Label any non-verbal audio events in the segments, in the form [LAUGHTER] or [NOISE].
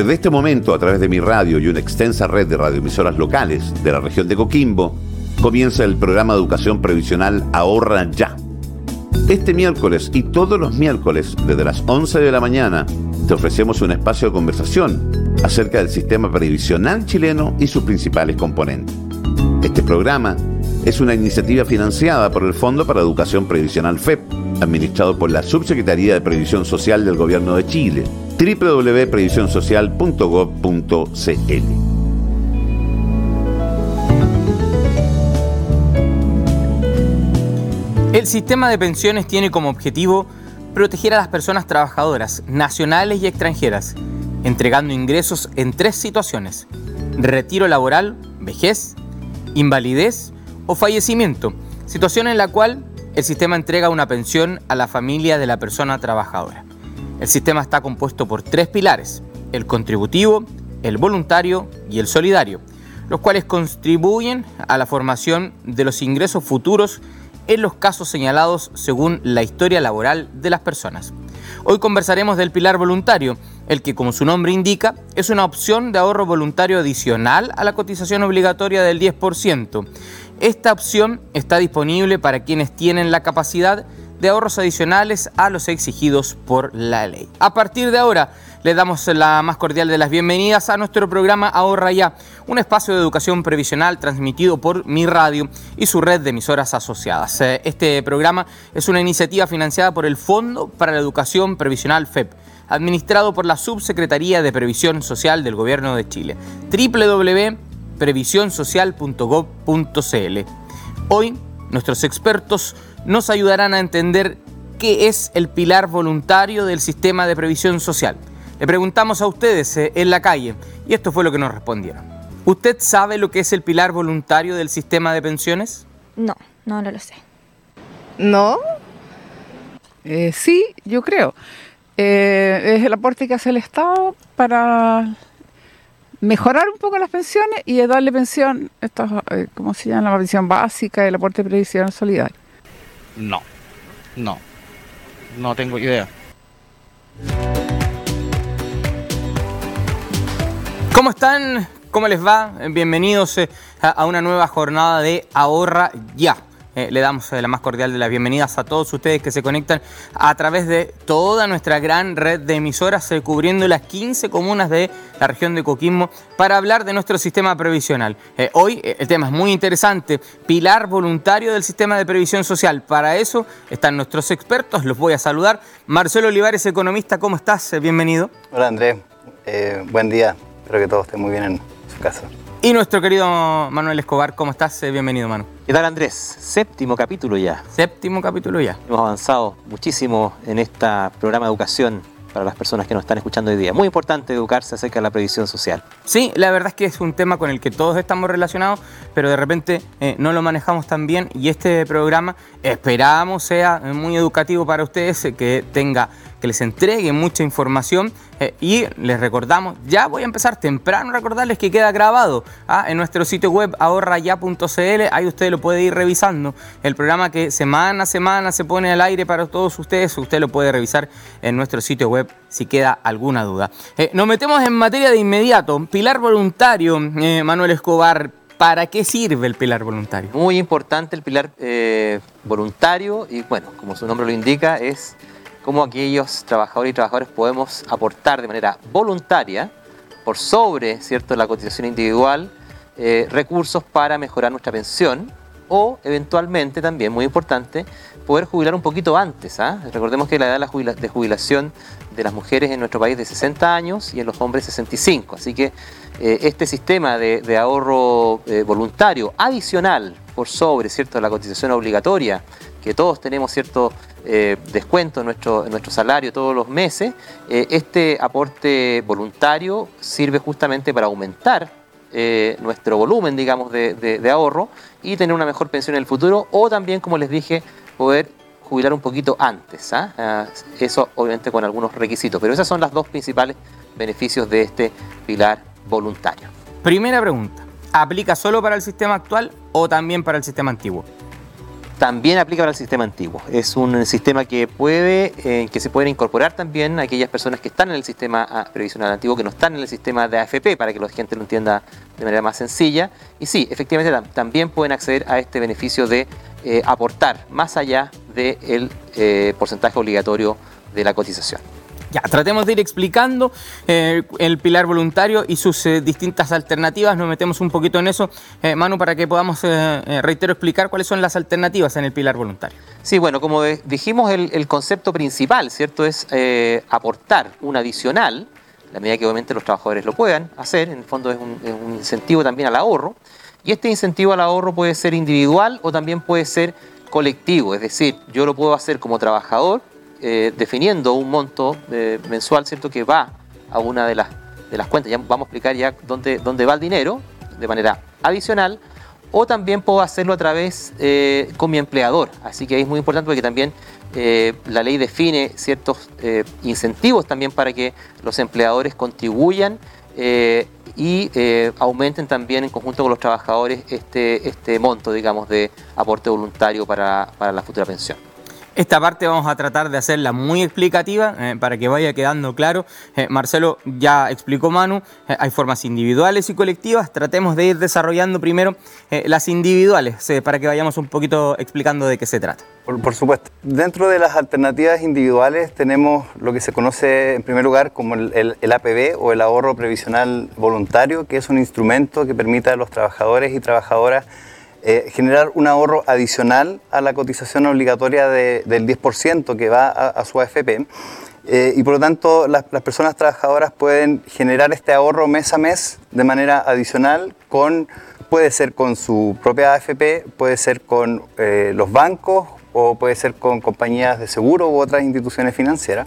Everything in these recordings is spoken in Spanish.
Desde este momento, a través de mi radio y una extensa red de radioemisoras locales de la región de Coquimbo, comienza el programa de educación previsional Ahorra Ya. Este miércoles y todos los miércoles, desde las 11 de la mañana, te ofrecemos un espacio de conversación acerca del sistema previsional chileno y sus principales componentes. Este programa es una iniciativa financiada por el Fondo para Educación Previsional FEP, administrado por la Subsecretaría de Previsión Social del Gobierno de Chile, www.previsionsocial.gov.cl. El sistema de pensiones tiene como objetivo proteger a las personas trabajadoras, nacionales y extranjeras, entregando ingresos en tres situaciones, retiro laboral, vejez, invalidez o fallecimiento, situación en la cual el sistema entrega una pensión a la familia de la persona trabajadora. El sistema está compuesto por tres pilares, el contributivo, el voluntario y el solidario, los cuales contribuyen a la formación de los ingresos futuros en los casos señalados según la historia laboral de las personas. Hoy conversaremos del pilar voluntario, el que como su nombre indica es una opción de ahorro voluntario adicional a la cotización obligatoria del 10%. Esta opción está disponible para quienes tienen la capacidad de ahorros adicionales a los exigidos por la ley. A partir de ahora, le damos la más cordial de las bienvenidas a nuestro programa Ahorra Ya, un espacio de educación previsional transmitido por Mi Radio y su red de emisoras asociadas. Eh, este programa es una iniciativa financiada por el Fondo para la Educación Previsional FEP administrado por la Subsecretaría de Previsión Social del Gobierno de Chile. www previsionsocial.gov.cl. Hoy nuestros expertos nos ayudarán a entender qué es el pilar voluntario del sistema de previsión social. Le preguntamos a ustedes eh, en la calle y esto fue lo que nos respondieron. ¿Usted sabe lo que es el pilar voluntario del sistema de pensiones? No, no, no lo sé. ¿No? Eh, sí, yo creo. Eh, es el aporte que hace el Estado para mejorar un poco las pensiones y darle pensión, esto, eh, ¿cómo se llama? La pensión básica y el aporte de previsión solidario. No, no, no tengo idea. ¿Cómo están? ¿Cómo les va? Bienvenidos eh, a una nueva jornada de Ahorra Ya. Eh, le damos eh, la más cordial de las bienvenidas a todos ustedes que se conectan a través de toda nuestra gran red de emisoras eh, cubriendo las 15 comunas de la región de Coquimbo para hablar de nuestro sistema previsional. hoy el tema es muy interesante, pilar voluntario del sistema de previsión social. Para eso están nuestros expertos, los voy a saludar. Marcelo Olivares, economista, ¿cómo estás? bienvenido. Hola Andrés, buen día, espero que todo esté muy bien en su casa. Y nuestro querido Manuel Escobar, ¿cómo estás? Bienvenido, Manu. ¿Qué tal, Andrés? Séptimo capítulo ya. Séptimo capítulo ya. Hemos avanzado muchísimo en este programa de educación para las personas que nos están escuchando hoy día. Muy importante educarse acerca de la previsión social. Sí, la verdad es que es un tema con el que todos estamos relacionados, pero de repente eh, no lo manejamos tan bien y este programa esperamos sea muy educativo para ustedes, eh, que tenga que les entregue mucha información eh, y les recordamos, ya voy a empezar temprano a recordarles que queda grabado ¿ah? en nuestro sitio web ahorraya.cl, ahí usted lo puede ir revisando, el programa que semana a semana se pone al aire para todos ustedes, usted lo puede revisar en nuestro sitio web si queda alguna duda. Eh, nos metemos en materia de inmediato, pilar voluntario, eh, Manuel Escobar, ¿Para qué sirve el pilar voluntario? Muy importante el pilar voluntario y bueno, como su nombre lo indica, es cómo aquellos trabajadores y trabajadoras podemos aportar de manera voluntaria, por sobre ¿cierto? la cotización individual, eh, recursos para mejorar nuestra pensión o eventualmente también, muy importante, poder jubilar un poquito antes. ¿ah? Recordemos que la edad de jubilación de las mujeres en nuestro país es de 60 años y en los hombres 65. Así que eh, este sistema de, ahorro eh, voluntario adicional por sobre ¿cierto? la cotización obligatoria que todos tenemos cierto eh, descuento en nuestro, nuestro salario todos los meses, eh, este aporte voluntario sirve justamente para aumentar eh, nuestro volumen, digamos, de, ahorro y tener una mejor pensión en el futuro o también, como les dije, poder jubilar un poquito antes. ¿ah? Ah, eso obviamente con algunos requisitos, pero esos son los dos principales beneficios de este pilar voluntario. Primera pregunta, ¿aplica solo para el sistema actual o también para el sistema antiguo? también aplica para el sistema antiguo. Es un sistema que puede, eh, que se pueden incorporar también aquellas personas que están en el sistema previsional antiguo, que no están en el sistema de AFP, para que la gente lo entienda de manera más sencilla. Y sí, efectivamente también pueden acceder a este beneficio de eh, aportar más allá del eh, porcentaje obligatorio de la cotización. Ya, tratemos de ir explicando eh, el pilar voluntario y sus eh, distintas alternativas. Nos metemos un poquito en eso, eh, Manu, para que podamos, reitero, explicar cuáles son las alternativas en el pilar voluntario. Sí, bueno, como dijimos, el, concepto principal, ¿cierto?, es aportar un adicional, la medida que obviamente los trabajadores lo puedan hacer, en el fondo es un incentivo también al ahorro, y este incentivo al ahorro puede ser individual o también puede ser colectivo, es decir, yo lo puedo hacer como trabajador eh, definiendo un monto eh, mensual, ¿cierto? Que va a una de las, de las cuentas. Ya vamos a explicar ya dónde, dónde va el dinero de manera adicional. O también puedo hacerlo a través eh, con mi empleador. Así que es muy importante porque también la ley define ciertos incentivos también para que los empleadores contribuyan y aumenten también en conjunto con los trabajadores este, este monto, digamos, de aporte voluntario para, para la futura pensión. Esta parte vamos a tratar de hacerla muy explicativa eh, para que vaya quedando claro. Eh, Marcelo ya explicó Manu, eh, hay formas individuales y colectivas. Tratemos de ir desarrollando primero las individuales para que vayamos un poquito explicando de qué se trata. Por, supuesto. Dentro de las alternativas individuales tenemos lo que se conoce en primer lugar como el, el APB o el ahorro previsional voluntario, que es un instrumento que permite a los trabajadores y trabajadoras eh, generar un ahorro adicional a la cotización obligatoria del 10% que va a, su AFP. Eh, y por lo tanto, las, personas trabajadoras pueden generar este ahorro mes a mes de manera adicional con, puede ser con su propia AFP, puede ser con eh, los bancos o puede ser con compañías de seguro u otras instituciones financieras.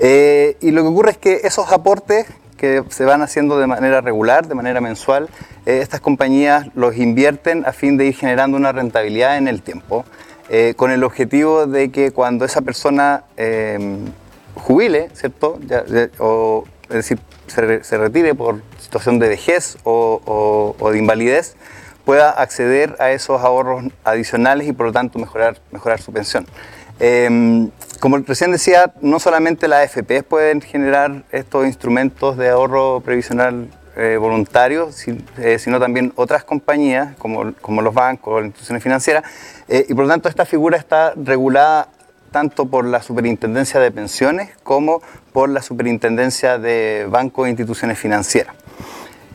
y lo que ocurre es que esos aportes que se van haciendo de manera regular, de manera mensual, eh, estas compañías los invierten a fin de ir generando una rentabilidad en el tiempo, eh, con el objetivo de que cuando esa persona em, jubile, ¿cierto? o, es decir, se, retire por situación de vejez o, de invalidez, pueda acceder a esos ahorros adicionales y por lo tanto mejorar, mejorar su pensión. Em, como recién decía, no solamente las AFP pueden generar estos instrumentos de ahorro previsional eh, voluntario, eh, sino también otras compañías como, como los bancos las instituciones financieras. Eh, y por lo tanto esta figura está regulada tanto por la Superintendencia de Pensiones como por la Superintendencia de Bancos e Instituciones Financieras.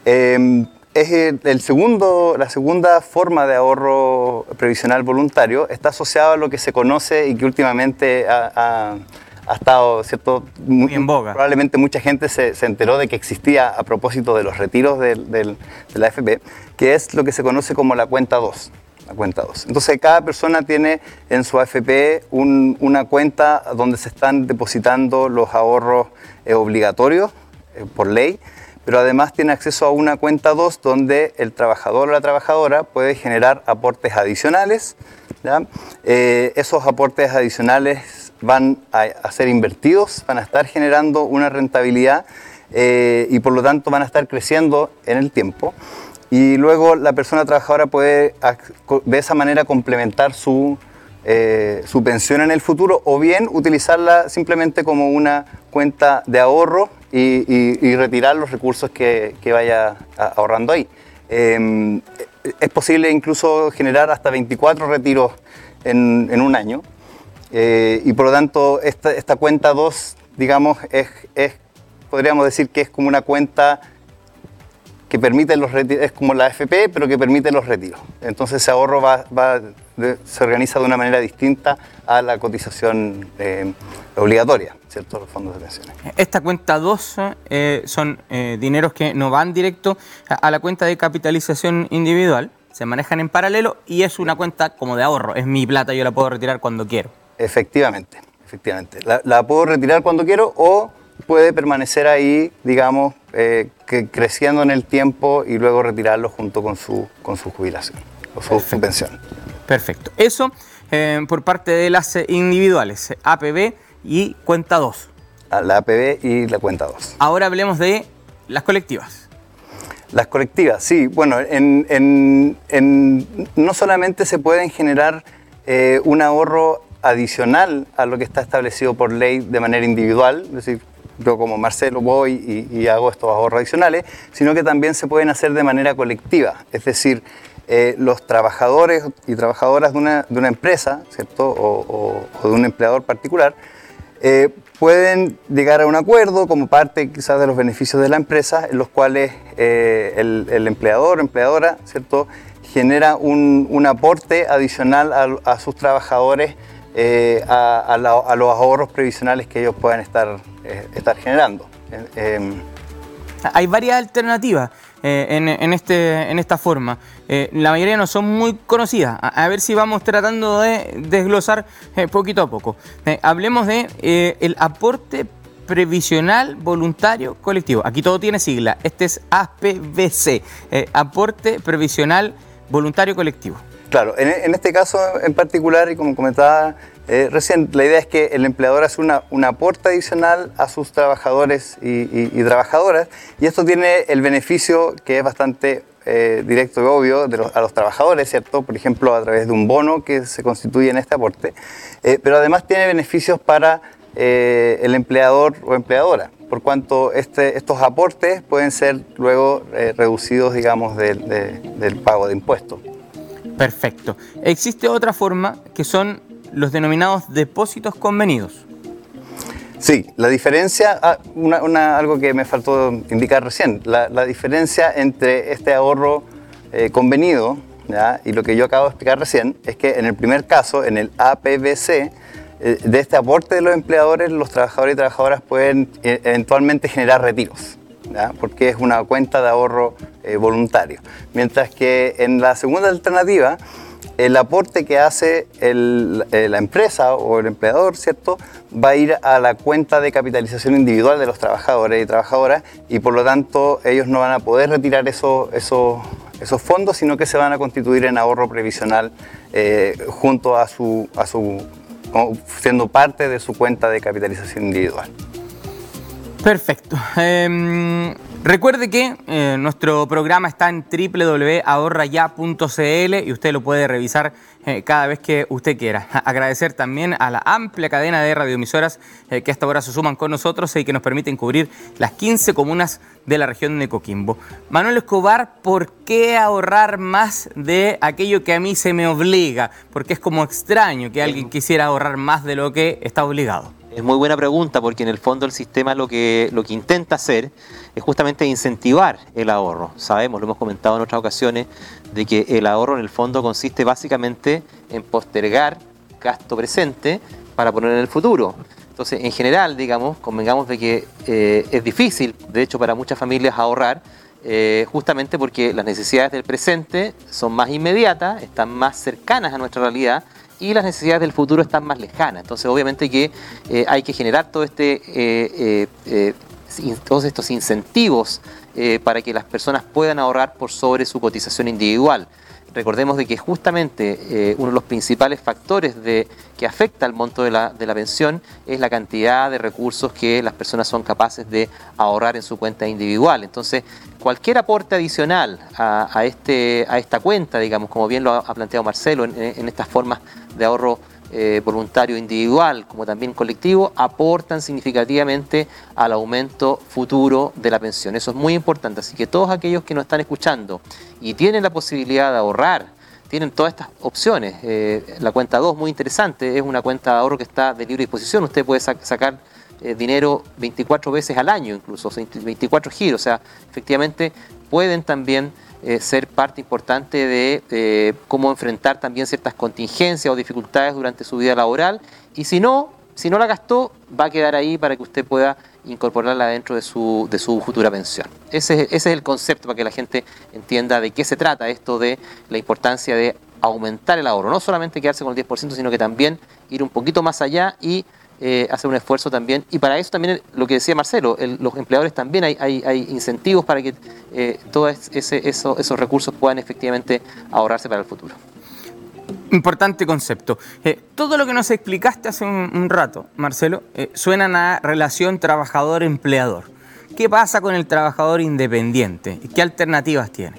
Em, es el, segundo, la segunda forma de ahorro previsional voluntario, está asociado a lo que se conoce y que últimamente ha, estado, ¿cierto? Muy en boga. Probablemente mucha gente se, enteró de que existía a propósito de los retiros del, de la AFP, que es lo que se conoce como la cuenta 2. La cuenta 2. Entonces, cada persona tiene en su AFP una cuenta donde se están depositando los ahorros eh, obligatorios eh, por ley pero además tiene acceso a una cuenta 2 donde el trabajador o la trabajadora puede generar aportes adicionales. Eh, esos aportes adicionales van a, ser invertidos, van a estar generando una rentabilidad eh, y por lo tanto van a estar creciendo en el tiempo. Y luego la persona trabajadora puede de esa manera complementar su, eh, su pensión en el futuro o bien utilizarla simplemente como una cuenta de ahorro y, retirar los recursos que, vaya ahorrando ahí. Em, es posible incluso generar hasta 24 retiros en, un año eh, y por lo tanto esta, cuenta 2, digamos, es, podríamos decir que es como una cuenta que permite los retiros, es como la FP, pero que permite los retiros. Entonces ese ahorro se organiza de una manera distinta a la cotización eh, obligatoria, ¿cierto? Los fondos de pensiones. Esta cuenta 2 eh, son eh, dineros que no van directo a, la cuenta de capitalización individual, se manejan en paralelo y es una cuenta como de ahorro, es mi plata, yo la puedo retirar cuando quiero. Efectivamente, efectivamente. La, puedo retirar cuando quiero o puede permanecer ahí, digamos, que creciendo en el tiempo y luego retirarlo junto con su, con su jubilación o su, pensión. Perfecto. Eso eh, por parte de las individuales, APB y cuenta 2. Ah, la APB y la cuenta 2. Ahora hablemos de las colectivas. Las colectivas, sí. Bueno, en, no solamente se pueden generar eh, un ahorro adicional a lo que está establecido por ley de manera individual, es decir, yo como Marcelo voy y, hago estos ahorros adicionales, sino que también se pueden hacer de manera colectiva, es decir, eh, los trabajadores y trabajadoras de una, de una empresa, ¿cierto? O, de un empleador particular, eh, pueden llegar a un acuerdo como parte quizás de los beneficios de la empresa, en los cuales eh, el, empleador o empleadora, ¿cierto? genera un, aporte adicional a, sus trabajadores a, los ahorros previsionales que ellos puedan estar, estar generando. Hay varias alternativas. Eh, en, este, en esta forma. Eh, la mayoría no son muy conocidas. A, ver si vamos tratando de desglosar eh, poquito a poco. hablemos de el aporte previsional voluntario colectivo. Aquí todo tiene sigla. Este es APVC, aporte previsional voluntario colectivo. Claro, en, este caso en particular, y como comentaba eh, recién, la idea es que el empleador hace una, un aporte adicional a sus trabajadores y, trabajadoras, y esto tiene el beneficio que es bastante eh, directo y obvio de a los trabajadores, ¿cierto? Por ejemplo, a través de un bono que se constituye en este aporte, eh, pero además tiene beneficios para el empleador o empleadora, por cuanto este, estos aportes pueden ser luego reducidos, digamos, del pago de impuestos. Perfecto. Existe otra forma que son los denominados depósitos convenidos. Sí, la diferencia, ah, algo que me faltó indicar recién, la, diferencia entre este ahorro eh, convenido y lo que yo acabo de explicar recién es que en el primer caso, en el APBC, eh, de este aporte de los empleadores, los trabajadores y trabajadoras pueden eh, eventualmente generar retiros. Porque es una cuenta de ahorro voluntario. Mientras que en la segunda alternativa, el aporte que hace eh, la empresa o el empleador, ¿cierto? Va a ir a la cuenta de capitalización individual de los trabajadores y trabajadoras y por lo tanto ellos no van a poder retirar esos fondos, sino que se van a constituir en ahorro previsional eh, junto a su, siendo parte de su cuenta de capitalización individual. Perfecto. Em, recuerde que eh, nuestro programa está en www.ahorraya.cl y usted lo puede revisar eh, cada vez que usted quiera. [LAUGHS] Agradecer también a la amplia cadena de radioemisoras eh, que hasta ahora se suman con nosotros y que nos permiten cubrir las 15 comunas de la región de Coquimbo. Manuel Escobar, ¿por qué ahorrar más de aquello que a mí se me obliga? Porque es como extraño que alguien quisiera ahorrar más de lo que está obligado. Es muy buena pregunta porque en el fondo el sistema lo que, lo que intenta hacer es justamente incentivar el ahorro. Sabemos, lo hemos comentado en otras ocasiones, de que el ahorro en el fondo consiste básicamente en postergar gasto presente para poner en el futuro. Entonces, en general, digamos, convengamos de que eh, es difícil, de hecho, para muchas familias ahorrar, eh, justamente porque las necesidades del presente son más inmediatas, están más cercanas a nuestra realidad y las necesidades del futuro están más lejanas. Entonces, obviamente que eh, hay que generar todo este, eh, eh, todos estos incentivos para que las personas puedan ahorrar por sobre su cotización individual. Recordemos de que justamente uno de los principales factores de, que afecta al monto de la, de la, pensión es la cantidad de recursos que las personas son capaces de ahorrar en su cuenta individual. Entonces, cualquier aporte adicional a, este, a esta cuenta, digamos, como bien lo ha planteado Marcelo, en, en estas formas de ahorro eh, voluntario individual como también colectivo aportan significativamente al aumento futuro de la pensión. Eso es muy importante. Así que todos aquellos que nos están escuchando y tienen la posibilidad de ahorrar, tienen todas estas opciones. Eh, la cuenta 2, muy interesante, es una cuenta de ahorro que está de libre disposición. Usted puede sacar eh, dinero 24 veces al año, incluso, 24 giros. O sea, efectivamente pueden también eh, ser parte importante de eh, cómo enfrentar también ciertas contingencias o dificultades durante su vida laboral. Y si no, si no la gastó, va a quedar ahí para que usted pueda incorporarla dentro de su, de su futura pensión. Ese, ese es el concepto para que la gente entienda de qué se trata esto de la importancia de aumentar el ahorro. No solamente quedarse con el 10%, sino que también ir un poquito más allá y eh, hacer un esfuerzo también. Y para eso también lo que decía Marcelo, los empleadores también hay, hay, incentivos para que eh, todos esos recursos puedan efectivamente ahorrarse para el futuro. Importante concepto. Eh, todo lo que nos explicaste hace un, rato, Marcelo, eh, suena a relación trabajador-empleador. ¿Qué pasa con el trabajador independiente? ¿Qué alternativas tiene?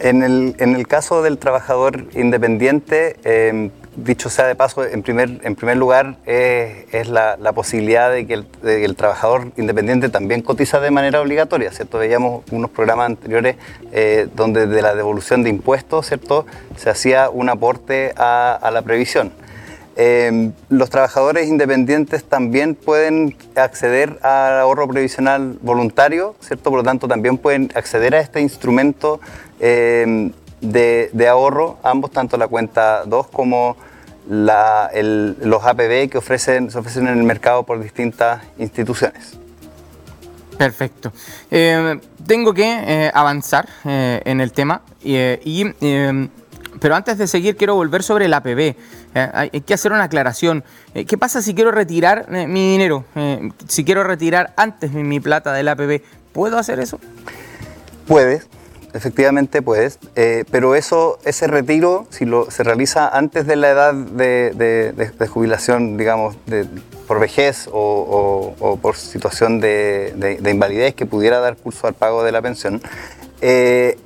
En el, en el caso del trabajador independiente, dicho sea de paso, en primer, en primer lugar es la, posibilidad de que, el, trabajador independiente también cotiza de manera obligatoria, ¿cierto? Veíamos unos programas anteriores eh, donde de la devolución de impuestos, ¿cierto? Se hacía un aporte a, la previsión. Em, los trabajadores independientes también pueden acceder al ahorro previsional voluntario, ¿cierto? Por lo tanto, también pueden acceder a este instrumento em, de, ahorro, ambos, tanto la cuenta 2 como los APB que ofrecen, se ofrecen en el mercado por distintas instituciones. Perfecto. Eh, tengo que eh, avanzar eh, en el tema, y, pero antes de seguir quiero volver sobre el APB. hay que hacer una aclaración. ¿Qué pasa si quiero retirar mi dinero? si quiero retirar antes mi, mi plata del APB, ¿puedo hacer eso? Puedes, efectivamente puedes, eh, pero eso, ese retiro, si lo, se realiza antes de la edad de, jubilación, digamos, por vejez o, por situación de, invalidez que pudiera dar curso al pago de la pensión, eh,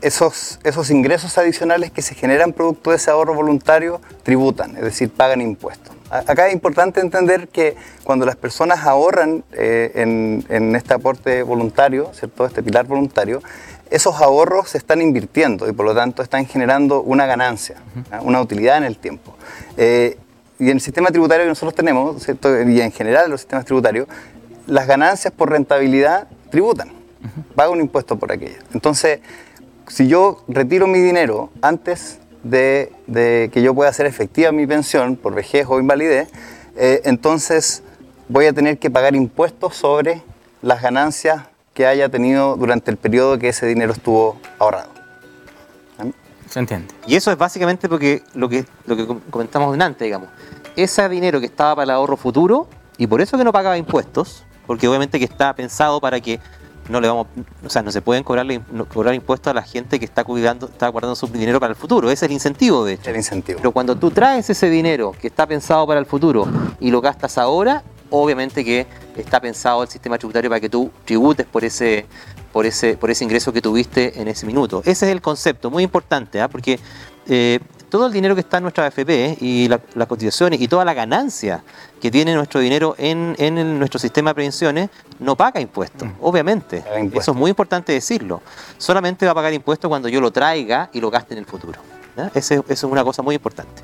esos, esos ingresos adicionales que se generan producto de ese ahorro voluntario tributan, es decir, pagan impuestos. Acá es importante entender que cuando las personas ahorran eh, en, en, este aporte voluntario, ¿cierto? este pilar voluntario, esos ahorros se están invirtiendo y por lo tanto están generando una ganancia, una utilidad en el tiempo. Eh, y en el sistema tributario que nosotros tenemos, y en general en los sistemas tributarios, las ganancias por rentabilidad tributan, paga un impuesto por aquello. Entonces, si yo retiro mi dinero antes de, que yo pueda hacer efectiva mi pensión por vejez o invalidez, eh, entonces voy a tener que pagar impuestos sobre las ganancias que haya tenido durante el periodo que ese dinero estuvo ahorrado. Se entiende. Y eso es básicamente porque lo que, lo que comentamos antes, digamos. Ese dinero que estaba para el ahorro futuro, y por eso que no pagaba impuestos, porque obviamente que está pensado para que no le vamos, o sea, no se pueden cobrarle, cobrar impuestos a la gente que está cuidando, está guardando su dinero para el futuro. Ese es el incentivo, de hecho. El incentivo. Pero cuando tú traes ese dinero que está pensado para el futuro y lo gastas ahora, obviamente que está pensado el sistema tributario para que tú tributes por ese, por ese, por ese ingreso que tuviste en ese minuto. Ese es el concepto, muy importante, ¿ah? porque eh, todo el dinero que está en nuestra AFP y las cotizaciones y toda la ganancia que tiene nuestro dinero en, nuestro sistema de prevenciones no paga impuestos, mm. obviamente. Eso es muy importante decirlo. Solamente va a pagar impuestos cuando yo lo traiga y lo gaste en el futuro. eso es una cosa muy importante.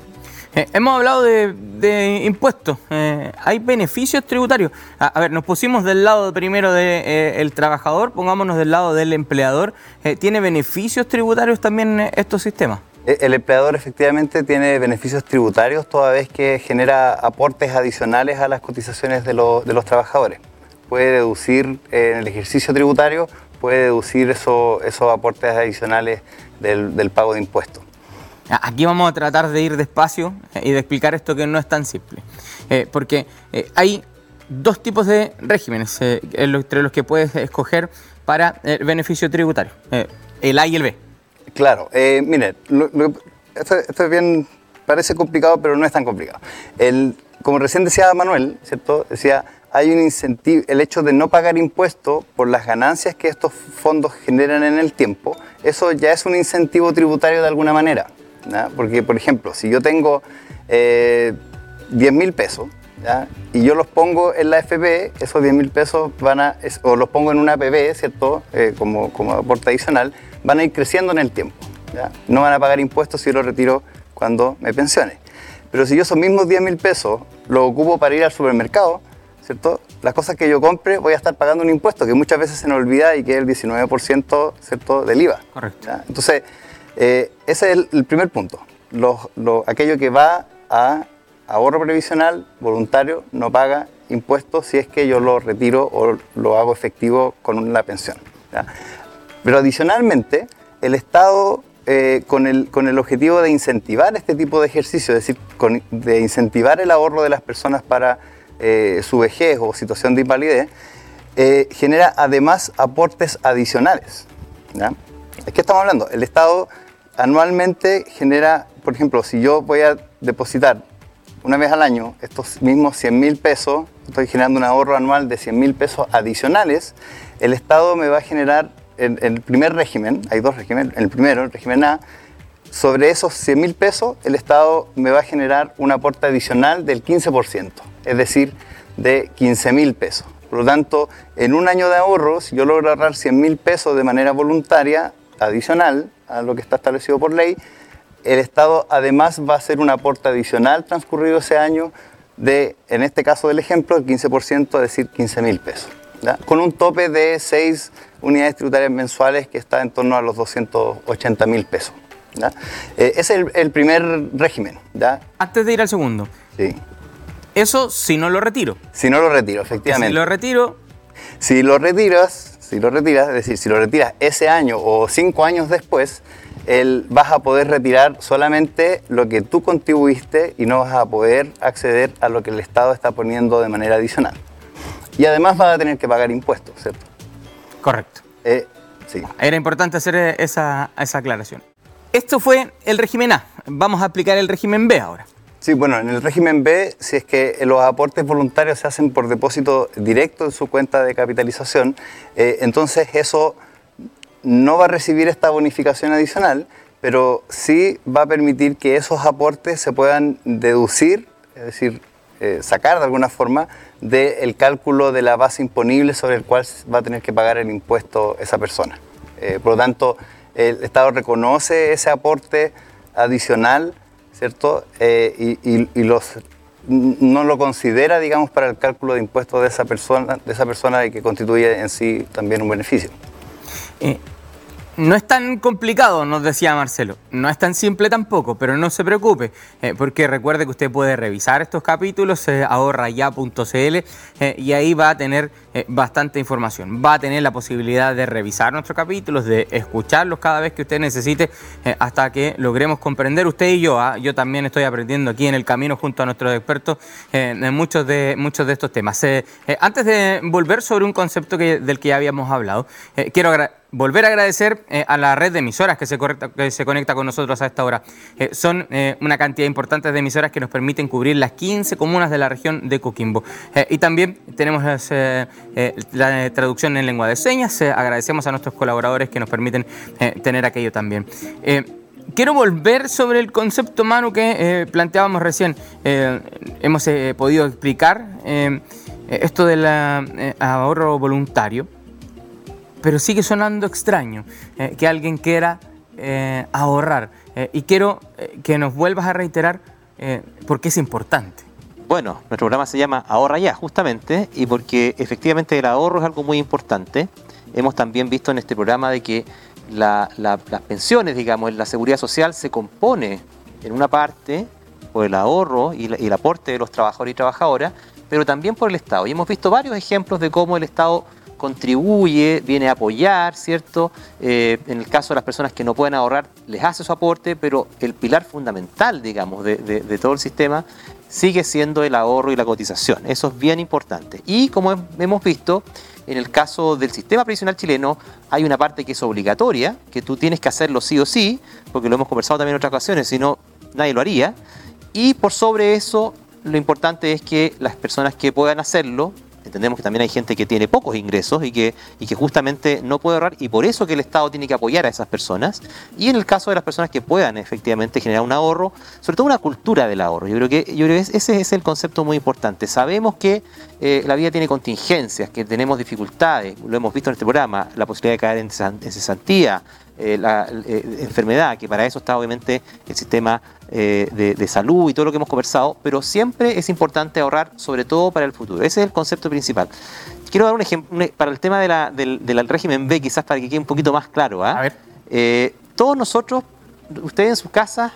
Eh, hemos hablado de, impuestos. Eh, ¿Hay beneficios tributarios? A, ver, nos pusimos del lado primero del eh, trabajador, pongámonos del lado del empleador. ¿Tiene beneficios tributarios también estos sistemas? El empleador efectivamente tiene beneficios tributarios toda vez que genera aportes adicionales a las cotizaciones de, los trabajadores. Puede deducir en el ejercicio tributario, puede deducir esos aportes adicionales del pago de impuestos. Aquí vamos a tratar de ir despacio eh, y de explicar esto que no es tan simple. Eh, porque eh, hay dos tipos de regímenes entre los que puedes escoger para el beneficio tributario, el A y el B. Claro, mire, esto, es bien, parece complicado, pero no es tan complicado. El, como recién decía Manuel, ¿cierto? Decía, hay un incentivo, el hecho de no pagar impuestos por las ganancias que estos fondos generan en el tiempo, eso ya es un incentivo tributario de alguna manera. Porque, por ejemplo, si yo tengo eh, 10 mil pesos y yo los pongo en la FP, esos 10 mil pesos van a, o los pongo en una APB, ¿cierto? Eh, como, como aporte adicional, van a ir creciendo en el tiempo. No van a pagar impuestos si yo los retiro cuando me pensione. Pero si yo esos mismos 10 mil pesos los ocupo para ir al supermercado, ¿cierto? Las cosas que yo compre voy a estar pagando un impuesto que muchas veces se nos olvida y que es el 19% ¿cierto? del IVA. Correcto. Entonces, eh, ese es el, primer punto. aquello que va a ahorro previsional voluntario no paga impuestos si es que yo lo retiro o lo hago efectivo con la pensión. Pero adicionalmente, el Estado, eh, con, el, con, el, objetivo de incentivar este tipo de ejercicio, es decir, de incentivar el ahorro de las personas para eh, su vejez o situación de invalidez, genera además aportes adicionales. ¿ya? ¿De qué estamos hablando? El Estado anualmente genera, por ejemplo, si yo voy a depositar una vez al año estos mismos 100 mil pesos, estoy generando un ahorro anual de 100 mil pesos adicionales, el Estado me va a generar en, el primer régimen, hay dos regímenes, en el primero, el régimen A, sobre esos 100 mil pesos, el Estado me va a generar un aporte adicional del 15%, es decir, de 15 mil pesos. Por lo tanto, en un año de ahorro, si yo logro ahorrar 100 mil pesos de manera voluntaria, adicional a lo que está establecido por ley, el Estado además va a hacer un aporte adicional transcurrido ese año de, en este caso del ejemplo, el 15%, es decir, 15 mil pesos. Con un tope de 6 unidades tributarias mensuales que está en torno a los 280 mil pesos. Eh, ese es el, primer régimen. Antes de ir al segundo. Sí. Eso si no lo retiro. Si no lo retiro, efectivamente. Si lo retiro. Si lo retiras, si lo retiras, es decir, si lo retiras ese año o cinco años después, el, vas a poder retirar solamente lo que tú contribuiste y no vas a poder acceder a lo que el Estado está poniendo de manera adicional. Y además vas a tener que pagar impuestos, ¿cierto? Correcto. Eh, sí. Era importante hacer esa, esa aclaración. Esto fue el régimen A. Vamos a aplicar el régimen B ahora. Sí, bueno, en el régimen B, si es que los aportes voluntarios se hacen por depósito directo en su cuenta de capitalización, eh, entonces eso no va a recibir esta bonificación adicional, pero sí va a permitir que esos aportes se puedan deducir, es decir, eh, sacar de alguna forma del cálculo de la base imponible sobre el cual va a tener que pagar el impuesto esa persona. Eh, por lo tanto, el Estado reconoce ese aporte adicional, ¿cierto? Eh, y, los, no lo considera, digamos, para el cálculo de impuestos de esa persona, de esa persona que constituye en sí también un beneficio. No es tan complicado, nos decía Marcelo. No es tan simple tampoco, pero no se preocupe, eh, porque recuerde que usted puede revisar estos capítulos, eh, ahorraya.cl, eh, y ahí va a tener bastante información. Va a tener la posibilidad de revisar nuestros capítulos, de escucharlos cada vez que usted necesite, hasta que logremos comprender usted y yo. ¿ah? Yo también estoy aprendiendo aquí en el camino junto a nuestros expertos en muchos de, muchos de estos temas. antes de volver sobre un concepto del que ya habíamos hablado, quiero agradecer volver a agradecer eh, a la red de emisoras que se, conecta con nosotros a esta hora. Eh, son eh, una cantidad importante de emisoras que nos permiten cubrir las 15 comunas de la región de Coquimbo. y también tenemos la traducción en lengua de señas. agradecemos a nuestros colaboradores que nos permiten tener aquello también. Quiero volver sobre el concepto, Manu, que planteábamos recién. hemos podido explicar esto del ahorro voluntario pero sigue sonando extraño eh, que alguien quiera eh, ahorrar. Eh, y quiero que nos vuelvas a reiterar por qué es importante. Bueno, nuestro programa se llama Ahorra Ya, justamente, y porque efectivamente el ahorro es algo muy importante. Hemos también visto en este programa de que las pensiones, digamos, la seguridad social se compone en una parte por el ahorro y, y el aporte de los trabajadores y trabajadoras, pero también por el Estado. Y hemos visto varios ejemplos de cómo el Estado contribuye, viene a apoyar, ¿cierto? Eh, en el caso de las personas que no pueden ahorrar, les hace su aporte, pero el pilar fundamental, digamos, de, todo el sistema sigue siendo el ahorro y la cotización. Eso es bien importante. Y como hemos visto, en el caso del sistema previsional chileno hay una parte que es obligatoria, que tú tienes que hacerlo sí o sí, porque lo hemos conversado también en otras ocasiones, si no, nadie lo haría. Y por sobre eso, lo importante es que las personas que puedan hacerlo entendemos que también hay gente que tiene pocos ingresos y que, y que justamente no puede ahorrar y por eso que el Estado tiene que apoyar a esas personas. Y en el caso de las personas que puedan efectivamente generar un ahorro, sobre todo una cultura del ahorro. Yo creo que, yo creo que ese es el concepto muy importante. Sabemos que eh, la vida tiene contingencias, que tenemos dificultades, lo hemos visto en este programa, la posibilidad de caer en, cesantía, eh, la eh, enfermedad, que para eso está obviamente el sistema de, de, salud y todo lo que hemos conversado, pero siempre es importante ahorrar, sobre todo para el futuro. Ese es el concepto principal. Quiero dar un ejemplo para el tema de la, del, del, régimen B, quizás para que quede un poquito más claro. ¿ah? A ver. todos nosotros, ustedes en sus casas,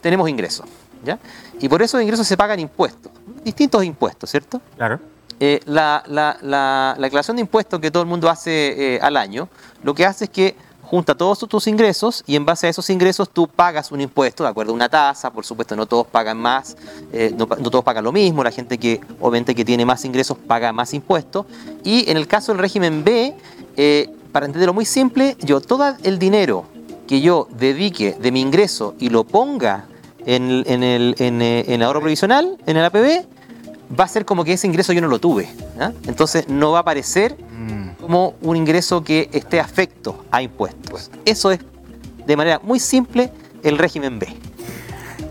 tenemos ingresos, ¿ya? Y por esos ingresos se pagan impuestos distintos impuestos, ¿cierto? Claro. Eh, la, la, declaración de impuestos que todo el mundo hace eh, al año, lo que hace es que junta todos tus ingresos y en base a esos ingresos tú pagas un impuesto, de acuerdo a una tasa, por supuesto no todos pagan más, eh, no, todos pagan lo mismo, la gente que obviamente que tiene más ingresos paga más impuestos. Y en el caso del régimen B, para entenderlo muy simple, yo todo el dinero que yo dedique de mi ingreso y lo ponga en, en, el, en, eh, en, ahorro provisional, en el APB, va a ser como que ese ingreso yo no lo tuve. Entonces no va a aparecer. Como un ingreso que esté afecto a impuestos. Eso es, de manera muy simple, el régimen B?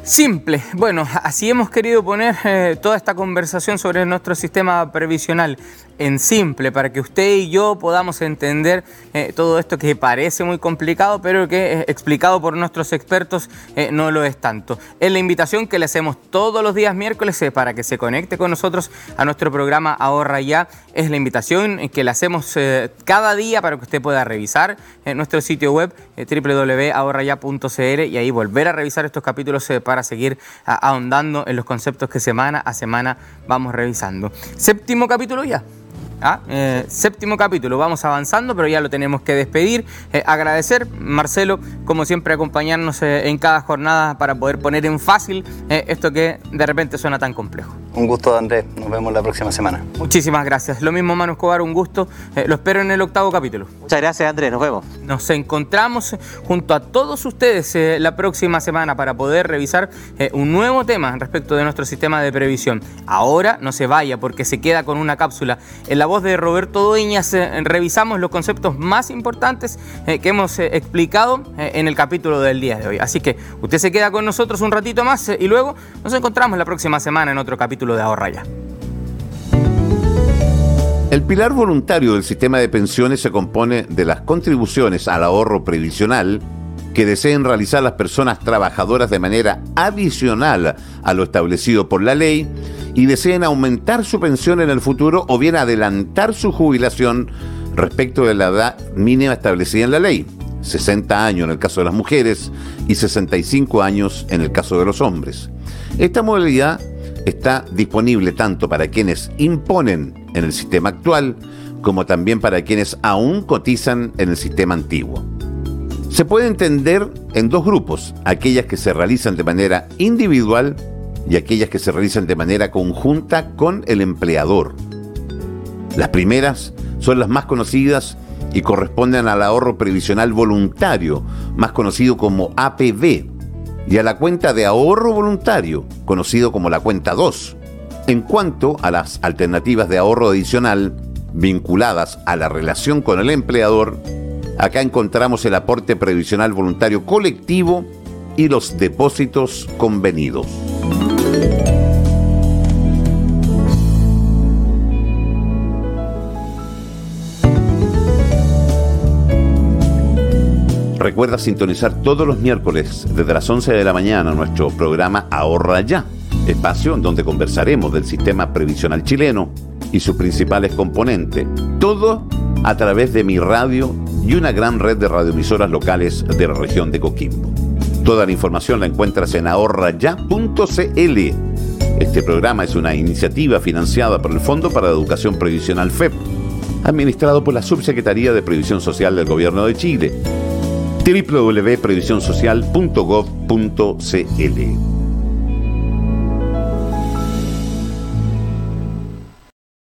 Simple. Bueno, así hemos querido poner eh, toda esta conversación sobre nuestro sistema previsional en simple para que usted y yo podamos entender eh, todo esto que parece muy complicado, pero que eh, explicado por nuestros expertos no lo es tanto. Es la invitación que le hacemos todos los días miércoles para que se conecte con nosotros a nuestro programa Ahorra Ya. Es la invitación que le hacemos cada día para que usted pueda revisar en nuestro sitio web www.ahorraya.cl y ahí volver a revisar estos capítulos para seguir ahondando en los conceptos que semana a semana vamos revisando. Séptimo capítulo ya. ¿Ah? Eh, séptimo capítulo, vamos avanzando, pero ya lo tenemos que despedir. Eh, agradecer, Marcelo, como siempre, acompañarnos eh, en cada jornada para poder poner en fácil esto que de repente suena tan complejo. Un gusto, Andrés. Nos vemos la próxima semana. Muchísimas gracias. Lo mismo, Manu Escobar, un gusto. lo espero en el octavo capítulo. Muchas gracias, Andrés. Nos vemos. Nos encontramos junto a todos ustedes la próxima semana para poder revisar un nuevo tema respecto de nuestro sistema de previsión. Ahora no se vaya porque se queda con una cápsula en la voz de Roberto Dueñas eh, revisamos los conceptos más importantes eh, que hemos eh, explicado en el capítulo del día de hoy. Así que usted se queda con nosotros un ratito más y luego nos encontramos la próxima semana en otro capítulo de Ya. El pilar voluntario del sistema de pensiones se compone de las contribuciones al ahorro previsional que deseen realizar las personas trabajadoras de manera adicional a lo establecido por la ley y deseen aumentar su pensión en el futuro o bien adelantar su jubilación respecto de la edad mínima establecida en la ley, 60 años en el caso de las mujeres y 65 años en el caso de los hombres. Esta modalidad está disponible tanto para quienes imponen en el sistema actual como también para quienes aún cotizan en el sistema antiguo. Se puede entender en dos grupos, aquellas que se realizan de manera individual y aquellas que se realizan de manera conjunta con el empleador. Las primeras son las más conocidas y corresponden al ahorro previsional voluntario, más conocido como APV, y a la cuenta de ahorro voluntario, conocido como la cuenta 2. En cuanto a las alternativas de ahorro adicional vinculadas a la relación con el empleador, Acá encontramos el aporte previsional voluntario colectivo y los depósitos convenidos. Recuerda sintonizar todos los miércoles desde las 11 de la mañana nuestro programa Ahorra Ya, espacio en donde conversaremos del sistema previsional chileno y sus principales componentes. Todo a través de mi radio y una gran red de radioemisoras locales de la región de Coquimbo. Toda la información la encuentras en ahorraya.cl. Este programa es una iniciativa financiada por el Fondo para la Educación Previsional FEP, administrado por la Subsecretaría de Previsión Social del Gobierno de Chile. www.previsionsocial.gov.cl